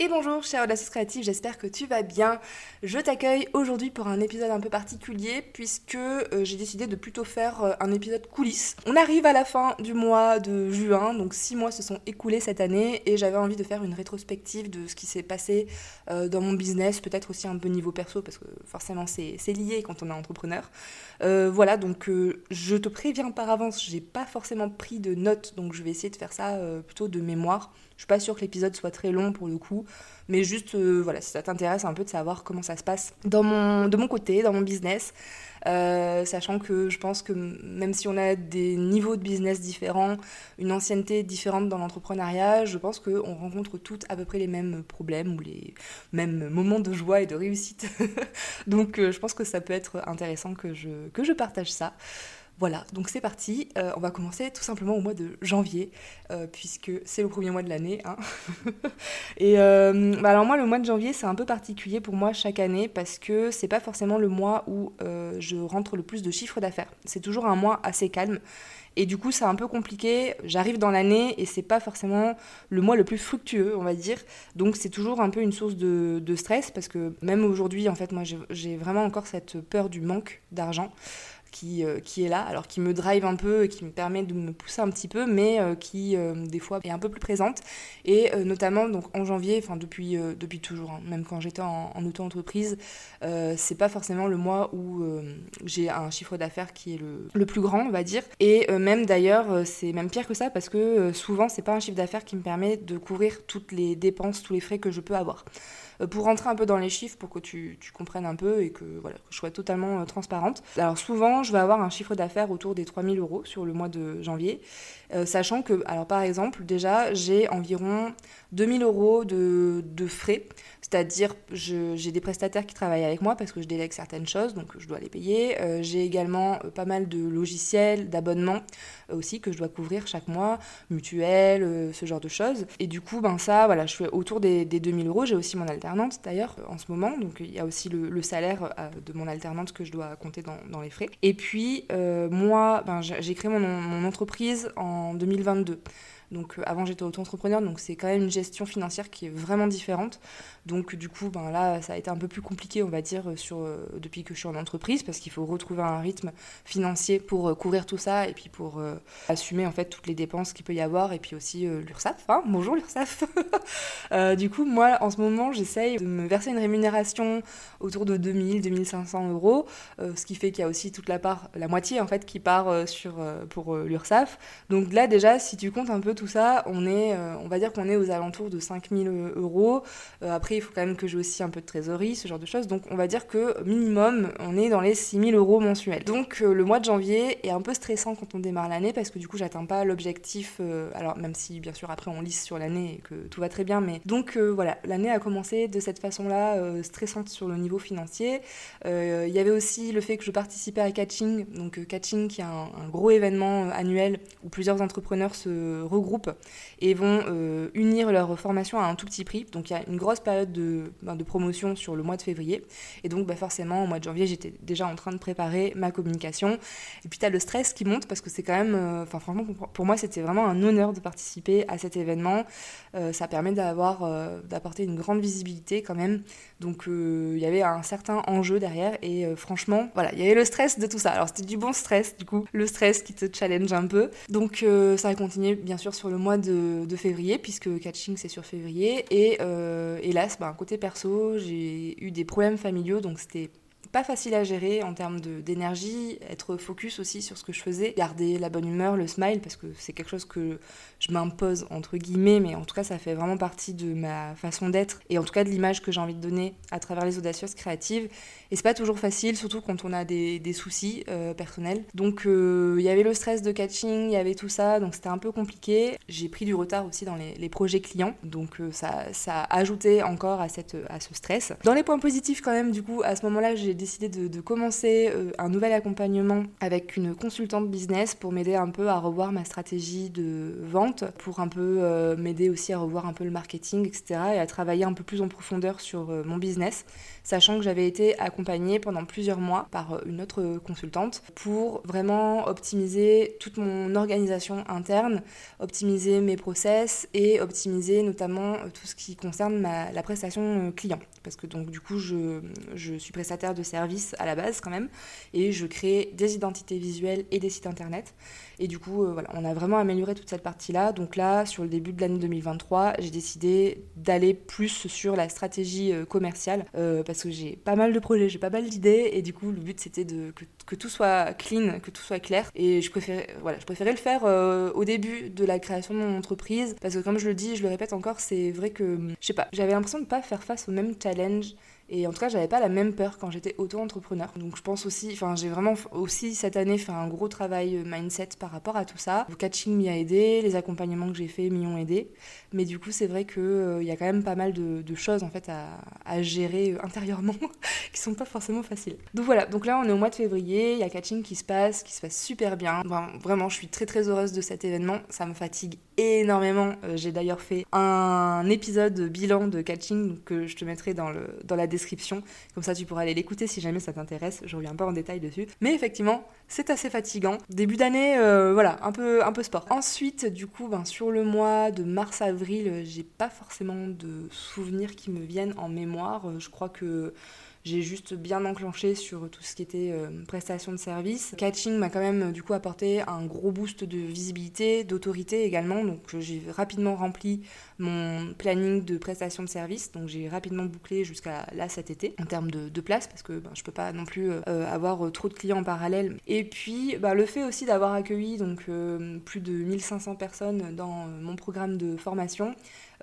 Et bonjour chère audacieux créative, j'espère que tu vas bien. Je t'accueille aujourd'hui pour un épisode un peu particulier puisque euh, j'ai décidé de plutôt faire euh, un épisode coulisses. On arrive à la fin du mois de juin, donc six mois se sont écoulés cette année et j'avais envie de faire une rétrospective de ce qui s'est passé euh, dans mon business, peut-être aussi un peu niveau perso parce que forcément c'est lié quand on est entrepreneur. voilà, donc je te préviens par avance, j'ai pas forcément pris de notes, donc je vais essayer de faire ça plutôt de mémoire. Je suis pas sûre que l'épisode soit très long pour le coup, mais juste, euh, voilà, si ça t'intéresse un peu de savoir comment ça se passe dans mon, de mon côté, dans mon business, euh, sachant que je pense que même si on a des niveaux de business différents, une ancienneté différente dans l'entrepreneuriat, je pense qu'on rencontre toutes à peu près les mêmes problèmes ou les mêmes moments de joie et de réussite. Donc euh, je pense que ça peut être intéressant que je, que je partage ça. Voilà, donc c'est parti. Euh, on va commencer tout simplement au mois de janvier, euh, puisque c'est le premier mois de l'année. Hein. et euh, bah alors moi, le mois de janvier, c'est un peu particulier pour moi chaque année, parce que c'est pas forcément le mois où je rentre le plus de chiffres d'affaires. C'est toujours un mois assez calme. Et du coup, c'est un peu compliqué. J'arrive dans l'année et c'est pas forcément le mois le plus fructueux, on va dire. Donc, c'est toujours un peu une source de, de stress parce que même aujourd'hui, en fait, moi, j'ai vraiment encore cette peur du manque d'argent qui, euh, qui est là, alors qui me drive un peu, qui me permet de me pousser un petit peu, mais euh, qui euh, des fois est un peu plus présente. Et notamment donc en janvier, enfin depuis, depuis toujours, hein, même quand j'étais en, auto-entreprise, c'est pas forcément le mois où j'ai un chiffre d'affaires qui est le, le, plus grand, on va dire. Et même d'ailleurs, c'est même pire que ça parce que souvent c'est pas un chiffre d'affaires qui me permet de couvrir toutes les dépenses, tous les frais que je peux avoir. Euh, pour rentrer un peu dans les chiffres, pour que tu, comprennes un peu et que, voilà, je sois totalement euh, transparente. Alors souvent, je vais avoir un chiffre d'affaires autour des 3000 euros sur le mois de janvier, euh, sachant que, alors par exemple, déjà, j'ai environ 2000 euros de frais, c'est-à-dire j'ai des prestataires qui travaillent avec moi parce que je délègue certaines choses, donc je dois les payer. j'ai également pas mal de logiciels, d'abonnements aussi que je dois couvrir chaque mois, mutuelles, ce genre de choses. Et du coup, ben ça, voilà, je suis autour des, des 2000 euros. J'ai aussi mon alternance d'ailleurs en ce moment, donc il y a aussi le, salaire euh, de mon alternante que je dois compter dans, les frais. Et puis euh, moi, ben, j'ai créé mon, mon entreprise en 2022. Donc euh, avant j'étais auto-entrepreneur, donc c'est quand même une gestion financière qui est vraiment différente. Donc du coup, ben là, ça a été un peu plus compliqué, on va dire, sur, euh, depuis que je suis en entreprise, parce qu'il faut retrouver un rythme financier pour euh, couvrir tout ça et puis pour assumer en fait toutes les dépenses qu'il peut y avoir et puis aussi l'URSSAF. Hein Bonjour l'URSSAF. du coup, moi, en ce moment, j'essaye de me verser une rémunération autour de 2000, 2500 euros, ce qui fait qu'il y a aussi toute la part, la moitié en fait, qui part sur pour l'URSSAF. Donc là, déjà, si tu comptes un peu ça, on est, euh, on va dire qu'on est aux alentours de 5000 euros. Euh, après, il faut quand même que j'ai aussi un peu de trésorerie, ce genre de choses. Donc, on va dire que minimum, on est dans les 6000 euros mensuels. Donc, euh, le mois de janvier est un peu stressant quand on démarre l'année parce que du coup, j'atteins pas l'objectif. alors, même si, bien sûr, après, on lisse sur l'année et que tout va très bien. Mais donc, voilà, l'année a commencé de cette façon-là, stressante sur le niveau financier. Il y avait aussi le fait que je participais à Catching. Donc, Catching, qui est un gros événement annuel où plusieurs entrepreneurs se regroupent et vont euh, unir leur formation à un tout petit prix. Donc il y a une grosse période de, ben, promotion sur le mois de février. Et donc bah, forcément, au mois de janvier, j'étais déjà en train de préparer ma communication. Et puis tu as le stress qui monte parce que c'est quand même, euh, enfin franchement, pour moi, c'était vraiment un honneur de participer à cet événement. Euh, ça permet d'avoir, d'apporter une grande visibilité quand même. Donc il y avait un certain enjeu derrière. Et franchement, voilà, il y avait le stress de tout ça. Alors c'était du bon stress, du coup, le stress qui te challenge un peu. Donc ça a continué, bien sûr, sur le mois de, février, puisque catching c'est sur février. Et euh, hélas, bah, côté perso, j'ai eu des problèmes familiaux, donc c'était pas facile à gérer en termes d'énergie, être focus aussi sur ce que je faisais, garder la bonne humeur, le smile, parce que c'est quelque chose que je m'impose entre guillemets, mais en tout cas ça fait vraiment partie de ma façon d'être et en tout cas de l'image que j'ai envie de donner à travers les audacieuses créatives. Et c'est pas toujours facile, surtout quand on a des, soucis euh, personnels. Donc euh, il y avait le stress de catching, il y avait tout ça, donc c'était un peu compliqué. J'ai pris du retard aussi dans les, projets clients, donc euh, ça, ça a ajouté encore à, cette, à ce stress. Dans les points positifs quand même, du coup, à ce moment-là, j'ai décidé de, commencer un nouvel accompagnement avec une consultante business pour m'aider un peu à revoir ma stratégie de vente, pour un peu m'aider aussi à revoir un peu le marketing, etc. et à travailler un peu plus en profondeur sur mon business sachant que j'avais été accompagnée pendant plusieurs mois par euh, une autre consultante pour vraiment optimiser toute mon organisation interne, optimiser mes process et optimiser notamment euh, tout ce qui concerne la prestation euh, client. Parce que donc du coup je, je suis prestataire de services à la base quand même et je crée des identités visuelles et des sites internet. Et du coup, voilà, on a vraiment amélioré toute cette partie-là. Donc là, sur le début de l'année 2023, j'ai décidé d'aller plus sur la stratégie commerciale parce que j'ai pas mal de projets, j'ai pas mal d'idées et du coup le but c'était de que, tout soit clean, que tout soit clair et je préférais voilà, je préférais le faire euh, au début de la création de mon entreprise parce que comme je le dis, je le répète encore, c'est vrai que je sais pas, j'avais l'impression de pas faire face au même challenge et en tout cas, j'avais pas la même peur quand j'étais auto-entrepreneur. Donc je pense aussi, enfin j'ai vraiment aussi cette année fait un gros travail euh, mindset par rapport à tout ça. Le catching m'y a aidé, les accompagnements que j'ai fait m'y ont aidé. Mais du coup, c'est vrai qu'il euh, y a quand même pas mal de, choses en fait à, gérer euh, intérieurement qui sont pas forcément faciles. Donc voilà, donc là on est au mois de février, il y a catching qui se passe, qui se passe super bien. vraiment, je suis très très heureuse de cet événement. Ça me fatigue énormément. j'ai d'ailleurs fait un épisode bilan de catching que je te mettrai dans, le, dans la description. Comme ça, tu pourras aller l'écouter si jamais ça t'intéresse. Je reviens pas en détail dessus. Mais effectivement, c'est assez fatigant. Début d'année, euh, voilà, un peu, un peu sport. Ensuite, du coup, ben, sur le mois de mars-avril, j'ai pas forcément de souvenirs qui me viennent en mémoire. Je crois que j'ai juste bien enclenché sur tout ce qui était euh, prestation de service. Catching m'a quand même du coup apporté un gros boost de visibilité, d'autorité également. Donc j'ai rapidement rempli mon planning de prestation de service. Donc j'ai rapidement bouclé jusqu'à là cet été en termes de, place parce que ben, je peux pas non plus euh, avoir trop de clients en parallèle. Et puis bah, le fait aussi d'avoir accueilli donc euh, plus de 1500 personnes dans mon programme de formation,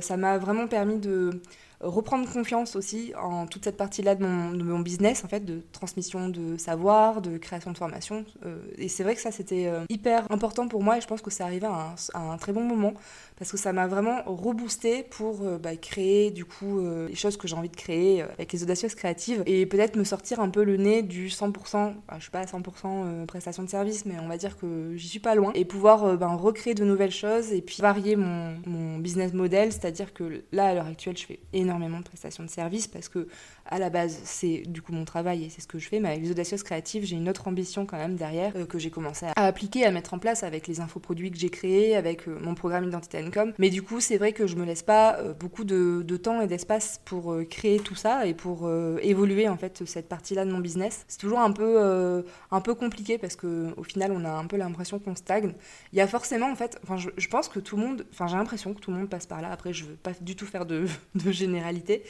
ça m'a vraiment permis de reprendre confiance aussi en toute cette partie-là de mon, business, en fait, de transmission de savoir, de création de formation. Euh, et c'est vrai que ça, c'était euh, hyper important pour moi et je pense que c'est arrivé à un, très bon moment parce que ça m'a vraiment reboosté pour euh, bah, créer du coup les choses que j'ai envie de créer avec les audacieuses créatives et peut-être me sortir un peu le nez du 100%, bah, je suis pas à 100% prestation de service, mais on va dire que j'y suis pas loin et pouvoir ben, recréer de nouvelles choses et puis varier mon, mon business model, c'est-à-dire que là, à l'heure actuelle, je fais énormément énormément de prestations de services parce que à la base c'est du coup mon travail et c'est ce que je fais. Mais avec les audacieuses créatives j'ai une autre ambition quand même derrière euh, que j'ai commencé à appliquer à mettre en place avec les infoproduits que j'ai créés avec euh, mon programme Identité Income. Mais du coup c'est vrai que je me laisse pas euh, beaucoup de, temps et d'espace pour créer tout ça et pour évoluer en fait cette partie là de mon business. C'est toujours un peu un peu compliqué parce que au final on a un peu l'impression qu'on stagne. Il y a forcément en fait enfin je, je pense que tout le monde enfin j'ai l'impression que tout le monde passe par là. Après je veux pas du tout faire de, de généralité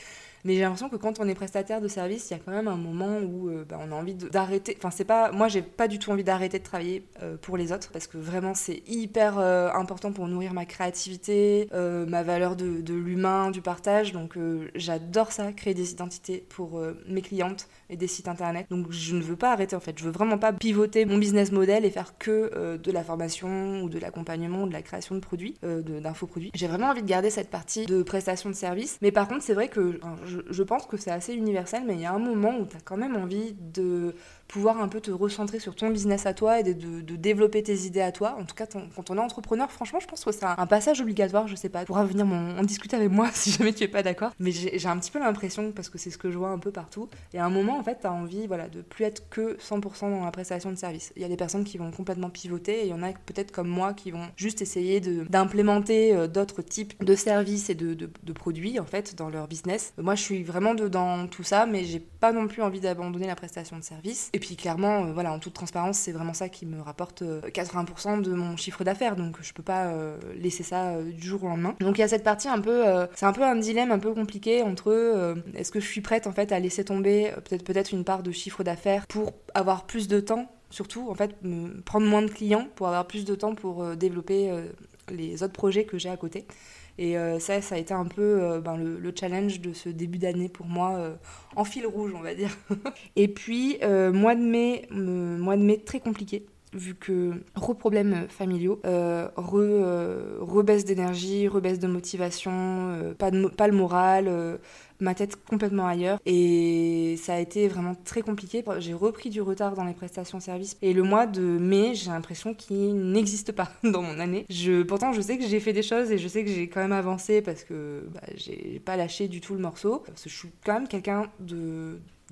mais j'ai l'impression que quand on est prestataire de service, il y a quand même un moment où euh, bah, on a envie d'arrêter. Enfin, c'est pas. Moi, j'ai pas du tout envie d'arrêter de travailler euh, pour les autres parce que vraiment, c'est hyper euh, important pour nourrir ma créativité, ma valeur de, de l'humain, du partage. Donc, j'adore ça, créer des identités pour mes clientes et des sites internet. Donc, je ne veux pas arrêter en fait. Je veux vraiment pas pivoter mon business model et faire que de la formation ou de l'accompagnement ou de la création de produits, d'infoproduits. J'ai vraiment envie de garder cette partie de prestation de service. Mais par contre, c'est vrai que je, pense que c'est assez universel, mais il y a un moment où tu as quand même envie de pouvoir un peu te recentrer sur ton business à toi et de, développer tes idées à toi. En tout cas, quand on est entrepreneur, franchement, je pense que c'est un, passage obligatoire, je sais pas. Tu pourras venir en discuter avec moi si jamais tu es pas d'accord. Mais j'ai un petit peu l'impression, parce que c'est ce que je vois un peu partout, et à un moment, en fait, tu as envie voilà, de plus être que 100% dans la prestation de service. Il y a des personnes qui vont complètement pivoter, et il y en a peut-être comme moi qui vont juste essayer d'implémenter euh, d'autres types de services et de, de, produits, en fait, dans leur business. Moi, je suis vraiment dedans tout ça, mais j'ai pas non plus envie d'abandonner la prestation de service puis clairement, euh, voilà, en toute transparence, c'est vraiment ça qui me rapporte 80% de mon chiffre d'affaires, donc je peux pas laisser ça du jour au lendemain. Donc il y a cette partie un peu, c'est un peu un dilemme un peu compliqué entre est-ce que je suis prête en fait à laisser tomber peut-être peut-être une part de chiffre d'affaires pour avoir plus de temps surtout en fait prendre moins de clients pour avoir plus de temps pour développer les autres projets que j'ai à côté. Et euh, ça, ça a été un peu euh, ben, le, challenge de ce début d'année pour moi, euh, en fil rouge, on va dire. et puis, mois de mai, mois de mai très compliqué vu que re-problèmes familiaux, re-baisse d'énergie, re-baisse de motivation, pas le moral, ma tête complètement ailleurs. Et ça a été vraiment très compliqué. J'ai repris du retard dans les prestations services. Et le mois de mai, j'ai l'impression qu'il n'existe pas dans mon année. Pourtant, je sais que j'ai fait des choses et je sais que j'ai quand même avancé parce que bah, j'ai pas lâché du tout le morceau. Je suis quand même quelqu'un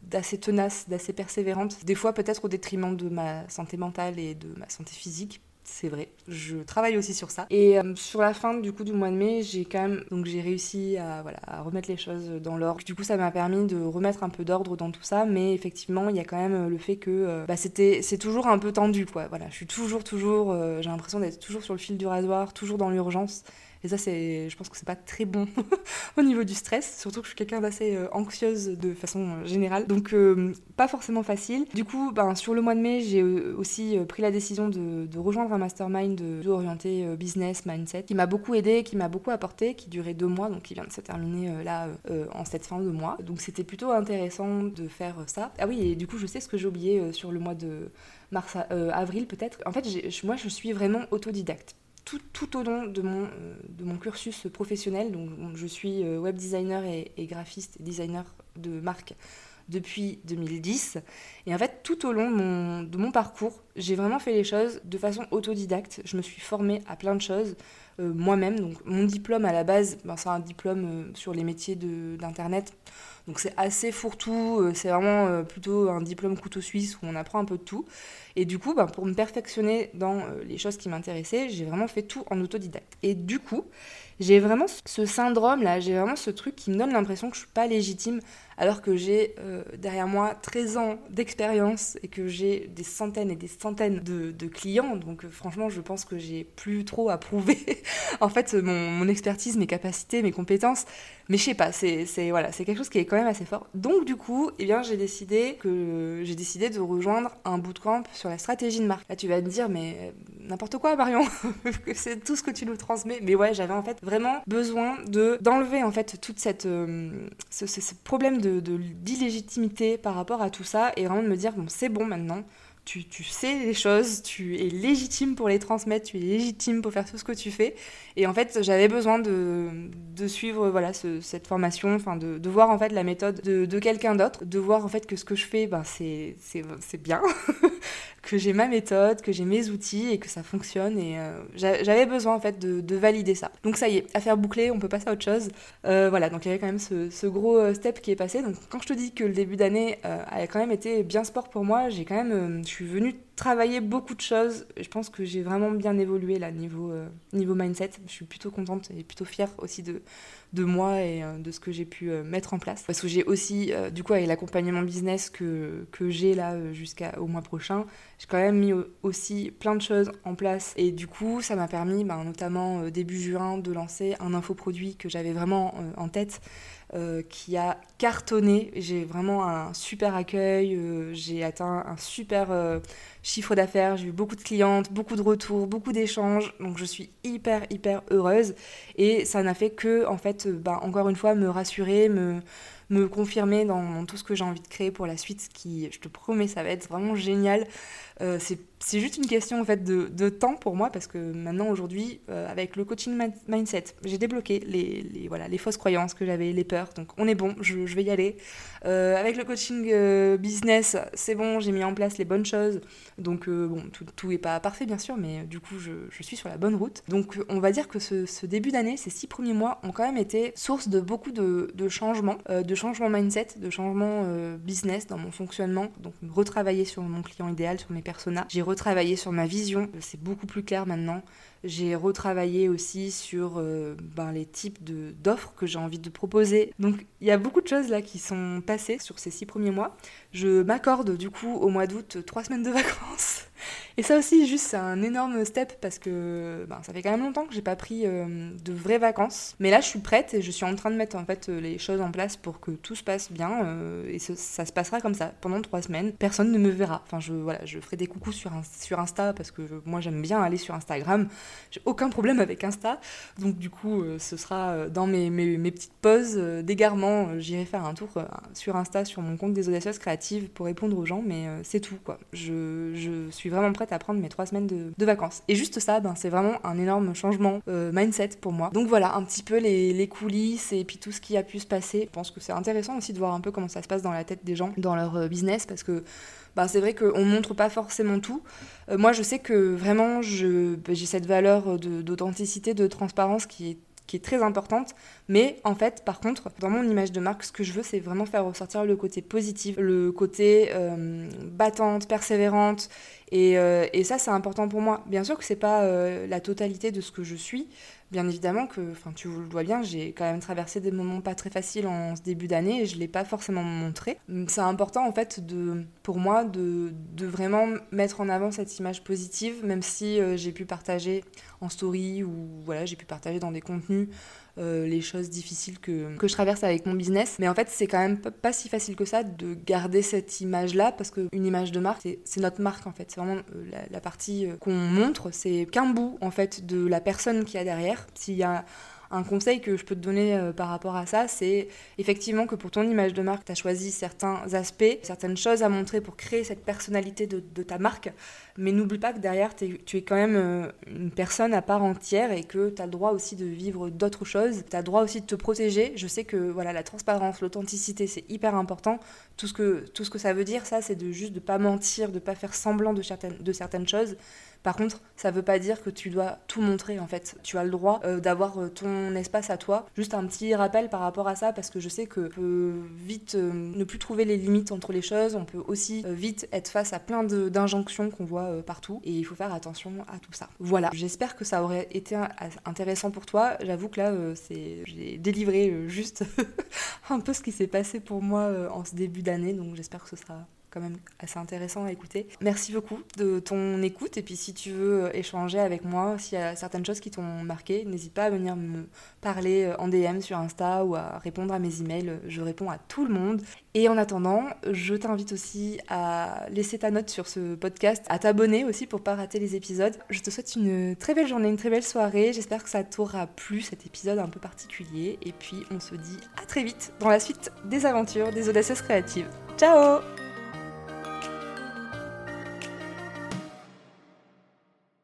d'assez tenace, d'assez persévérante, des fois peut-être au détriment de ma santé mentale et de ma santé physique, c'est vrai. Je travaille aussi sur ça. Et euh, sur la fin du coup du mois de mai, j'ai quand même donc j'ai réussi à voilà à remettre les choses dans l'ordre. Du coup, ça m'a permis de remettre un peu d'ordre dans tout ça, mais effectivement, il y a quand même euh, le fait que euh, bah, c'était c'est toujours un peu tendu quoi. Voilà, je suis toujours toujours j'ai l'impression d'être toujours sur le fil du rasoir, toujours dans l'urgence. Et ça, c'est, je pense que c'est pas très bon au niveau du stress, surtout que je suis quelqu'un d'assez euh, anxieuse de façon euh, générale. Donc, euh, pas forcément facile. Du coup, ben, sur le mois de mai, j'ai aussi pris la décision de, rejoindre un mastermind orienté business, mindset, qui m'a beaucoup aidé, qui m'a beaucoup apporté, qui durait deux mois, donc qui vient de se terminer là en cette fin de mois. Donc, c'était plutôt intéressant de faire ça. Ah oui, et du coup, je sais ce que j'ai oublié sur le mois de mars, avril peut-être. En fait, moi, je suis vraiment autodidacte tout, au long de mon, euh, cursus professionnel. Je suis euh, web designer et, graphiste et designer de marque depuis 2010. Et en fait, tout au long de mon parcours, j'ai vraiment fait les choses de façon autodidacte. Je me suis formée à plein de choses euh, moi-même. Donc, mon diplôme à la base, ben, c'est un diplôme sur les métiers d'Internet. Donc c'est assez fourre-tout, euh, c'est vraiment euh, plutôt un diplôme couteau suisse où on apprend un peu de tout. Et du coup, ben, pour me perfectionner dans euh, les choses qui m'intéressaient, j'ai vraiment fait tout en autodidacte. Et du coup, j'ai vraiment ce syndrome-là, j'ai vraiment ce truc qui me donne l'impression que je suis pas légitime alors que j'ai euh, derrière moi 13 ans d'expérience et que j'ai des centaines et des centaines de, clients. Donc euh, franchement, je pense que j'ai plus trop à prouver en fait mon, expertise, mes capacités, mes compétences. Mais je sais pas, c'est voilà, c'est quelque chose qui est quand même assez fort. Donc du coup, eh bien j'ai décidé que j'ai décidé de rejoindre un bootcamp sur la stratégie de marque. Là, tu vas me dire mais euh, n'importe quoi Marion, c'est tout ce que tu nous transmets. Mais ouais, j'avais en fait vraiment besoin de d'enlever en fait toute cette ce, ce problème de d'illégitimité par rapport à tout ça et vraiment de me dire bon c'est bon maintenant tu, tu, sais les choses, tu es légitime pour les transmettre, tu es légitime pour faire tout ce que tu fais. Et en fait, j'avais besoin de, de, suivre voilà, cette formation, enfin de, de, voir en fait la méthode de, de quelqu'un d'autre, de voir en fait que ce que je fais, ben, c'est bien, que j'ai ma méthode, que j'ai mes outils et que ça fonctionne. Et euh, j'avais besoin en fait de, de, valider ça. Donc ça y est, affaire bouclée, on peut passer à autre chose. Euh, voilà, donc il y avait quand même ce, ce, gros euh, step qui est passé. Donc quand je te dis que le début d'année a quand même été bien sport pour moi, j'ai quand même, je suis venue travailler beaucoup de choses. Je pense que j'ai vraiment bien évolué là niveau, niveau mindset. Je suis plutôt contente et plutôt fière aussi de, moi et de ce que j'ai pu mettre en place. Parce que j'ai aussi, du coup, avec l'accompagnement business que, j'ai là jusqu'au mois prochain, j'ai quand même mis aussi plein de choses en place et du coup ça m'a permis ben, notamment euh, début juin de lancer un infoproduit que j'avais vraiment euh, en tête euh, qui a cartonné. J'ai vraiment un super accueil, j'ai atteint un super chiffre d'affaires, j'ai eu beaucoup de clientes, beaucoup de retours, beaucoup d'échanges, donc je suis hyper hyper heureuse et ça n'a fait que en fait ben, encore une fois me rassurer, me me confirmer dans, tout ce que j'ai envie de créer pour la suite, qui, je te promets, ça va être vraiment génial. Euh, c'est juste une question en fait de, de, temps pour moi parce que maintenant aujourd'hui euh, avec le coaching mindset j'ai débloqué les, les, voilà les fausses croyances que j'avais les peurs donc on est bon je, vais y aller euh, avec le coaching business c'est bon j'ai mis en place les bonnes choses donc bon tout, tout est pas parfait bien sûr mais du coup je, suis sur la bonne route donc on va dire que ce, ce début d'année ces six premiers mois ont quand même été source de beaucoup de, de changements de changement mindset, de changement euh, business dans mon fonctionnement. Donc retravailler sur mon client idéal, sur mes personas. Retravaillé sur ma vision, c'est beaucoup plus clair maintenant. J'ai retravaillé aussi sur euh, ben, les types d'offres que j'ai envie de proposer. Donc il y a beaucoup de choses là qui sont passées sur ces six premiers mois. Je m'accorde du coup au mois d'août trois semaines de vacances. Et ça aussi, juste, c'est un énorme step parce que ben, ça fait quand même longtemps que j'ai pas pris euh, de vraies vacances. Mais là, je suis prête et je suis en train de mettre en fait euh, les choses en place pour que tout se passe bien. Euh, et ça se passera comme ça pendant trois semaines. Personne ne me verra. Enfin, je, voilà, je ferai des coucous sur, sur Insta parce que moi, j'aime bien aller sur Instagram. J'ai aucun problème avec Insta. Donc, du coup, ce sera dans mes, mes, mes petites pauses d'égarement. J'irai faire un tour sur Insta, sur mon compte des audacieuses créatives pour répondre aux gens. Mais c'est tout, quoi. Je, je suis vraiment prête à prendre mes trois semaines de, vacances. Et juste ça, ben, c'est vraiment un énorme changement euh, mindset pour moi. Donc voilà, un petit peu les, coulisses et puis tout ce qui a pu se passer. Je pense que c'est intéressant aussi de voir un peu comment ça se passe dans la tête des gens, dans leur euh, business, parce que ben, c'est vrai qu'on ne montre pas forcément tout. Euh, moi, je sais que vraiment, ben, j'ai cette valeur d'authenticité, de, transparence qui est qui est très importante. Mais en fait, par contre, dans mon image de marque, ce que je veux, c'est vraiment faire ressortir le côté positif, le côté battante, persévérante euh, et, ça, c'est important pour moi. Bien sûr que c'est pas euh, la totalité de ce que je suis. Bien évidemment que, tu le vois bien, j'ai quand même traversé des moments pas très faciles en ce début d'année et je l'ai pas forcément montré. C'est important en fait de, pour moi, de, de, vraiment mettre en avant cette image positive, même si euh, j'ai pu partager en story ou voilà, j'ai pu partager dans des contenus euh, les choses difficiles que, que je traverse avec mon business. Mais en fait, c'est quand même pas, si facile que ça de garder cette image-là, parce qu'une image de marque, c'est notre marque en fait. C'est vraiment euh, la, la partie euh, qu'on montre, c'est qu'un bout en fait de la personne qui a derrière. S'il y a un conseil que je peux te donner euh, par rapport à ça, c'est effectivement que pour ton image de marque, tu as choisi certains aspects, certaines choses à montrer pour créer cette personnalité de, ta marque. Mais n'oublie pas que derrière, tu es quand même euh, une personne à part entière et que tu as le droit aussi de vivre d'autres choses. Tu as le droit aussi de te protéger. Je sais que voilà, la transparence, l'authenticité, c'est hyper important. Tout ce, que, tout ce que ça veut dire, ça, c'est de juste de pas mentir, de pas faire semblant de certaines, de certaines choses. Par contre, ça veut pas dire que tu dois tout montrer en fait. Tu as le droit euh, d'avoir euh, ton espace à toi. Juste un petit rappel par rapport à ça parce que je sais que peut vite euh, ne plus trouver les limites entre les choses. On peut aussi vite être face à plein d'injonctions qu'on voit partout et il faut faire attention à tout ça. Voilà. J'espère que ça aurait été intéressant pour toi. J'avoue que là, c'est j'ai délivré juste un peu ce qui s'est passé pour moi en ce début d'année. Donc j'espère que ce sera quand même assez intéressant à écouter. Merci beaucoup de ton écoute et puis si tu veux échanger avec moi, s'il y a certaines choses qui t'ont marqué, n'hésite pas à venir me parler en DM sur Insta ou à répondre à mes emails. Je réponds à tout le monde. Et en attendant, je t'invite aussi à laisser ta note sur ce podcast, à t'abonner aussi pour pas rater les épisodes. Je te souhaite une très belle journée, une très belle soirée. J'espère que ça t'aura plu cet épisode un peu particulier. Et puis on se dit à très vite dans la suite des aventures des audacieuses créatives. Ciao